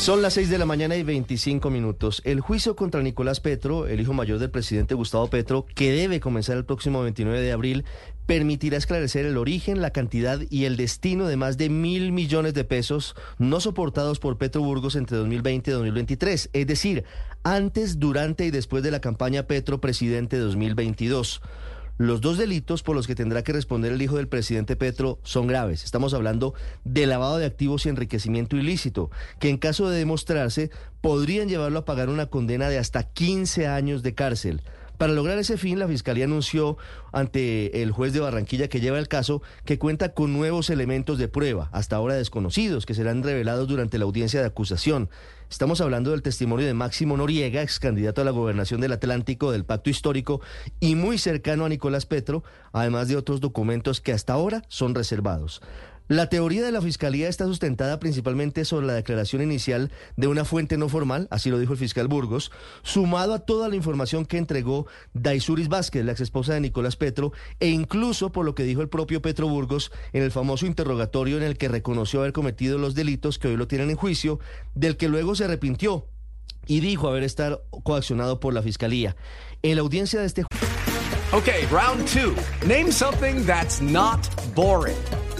Son las 6 de la mañana y 25 minutos. El juicio contra Nicolás Petro, el hijo mayor del presidente Gustavo Petro, que debe comenzar el próximo 29 de abril, permitirá esclarecer el origen, la cantidad y el destino de más de mil millones de pesos no soportados por Petro Burgos entre 2020 y 2023, es decir, antes, durante y después de la campaña Petro Presidente 2022. Los dos delitos por los que tendrá que responder el hijo del presidente Petro son graves. Estamos hablando de lavado de activos y enriquecimiento ilícito, que en caso de demostrarse podrían llevarlo a pagar una condena de hasta 15 años de cárcel. Para lograr ese fin, la Fiscalía anunció ante el juez de Barranquilla que lleva el caso que cuenta con nuevos elementos de prueba, hasta ahora desconocidos, que serán revelados durante la audiencia de acusación. Estamos hablando del testimonio de Máximo Noriega, ex candidato a la gobernación del Atlántico del Pacto Histórico y muy cercano a Nicolás Petro, además de otros documentos que hasta ahora son reservados. La teoría de la Fiscalía está sustentada principalmente sobre la declaración inicial de una fuente no formal, así lo dijo el fiscal Burgos, sumado a toda la información que entregó Daisuris Vázquez, la ex esposa de Nicolás Petro, e incluso por lo que dijo el propio Petro Burgos en el famoso interrogatorio en el que reconoció haber cometido los delitos que hoy lo tienen en juicio, del que luego se arrepintió y dijo haber estado coaccionado por la Fiscalía. En la audiencia de este Okay, round two. Name something that's not boring.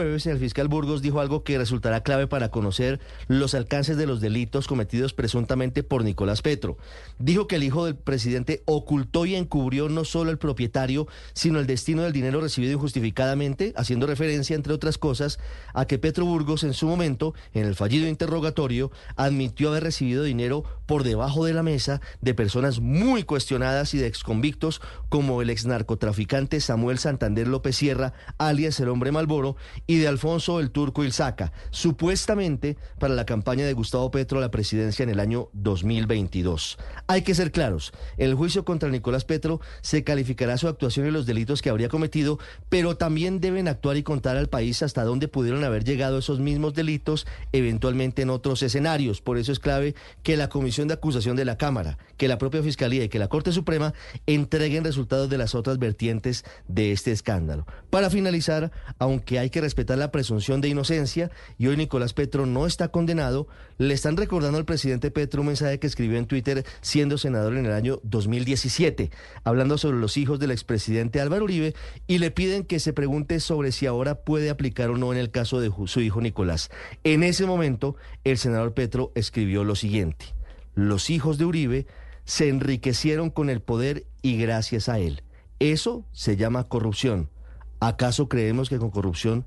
El fiscal Burgos dijo algo que resultará clave para conocer los alcances de los delitos cometidos presuntamente por Nicolás Petro. Dijo que el hijo del presidente ocultó y encubrió no solo el propietario, sino el destino del dinero recibido injustificadamente, haciendo referencia, entre otras cosas, a que Petro Burgos en su momento, en el fallido interrogatorio, admitió haber recibido dinero por debajo de la mesa de personas muy cuestionadas y de exconvictos como el ex narcotraficante Samuel Santander López Sierra, alias el hombre Malboro, y de Alfonso el Turco Ilzaca, supuestamente para la campaña de Gustavo Petro a la presidencia en el año 2022. Hay que ser claros, el juicio contra Nicolás Petro se calificará su actuación y los delitos que habría cometido, pero también deben actuar y contar al país hasta dónde pudieron haber llegado esos mismos delitos, eventualmente en otros escenarios. Por eso es clave que la Comisión de Acusación de la Cámara, que la propia Fiscalía y que la Corte Suprema entreguen resultados de las otras vertientes de este escándalo. Para finalizar, aunque hay que respetar la presunción de inocencia y hoy Nicolás Petro no está condenado, le están recordando al presidente Petro un mensaje que escribió en Twitter siendo senador en el año 2017, hablando sobre los hijos del expresidente Álvaro Uribe y le piden que se pregunte sobre si ahora puede aplicar o no en el caso de su hijo Nicolás. En ese momento, el senador Petro escribió lo siguiente, los hijos de Uribe se enriquecieron con el poder y gracias a él. Eso se llama corrupción. ¿Acaso creemos que con corrupción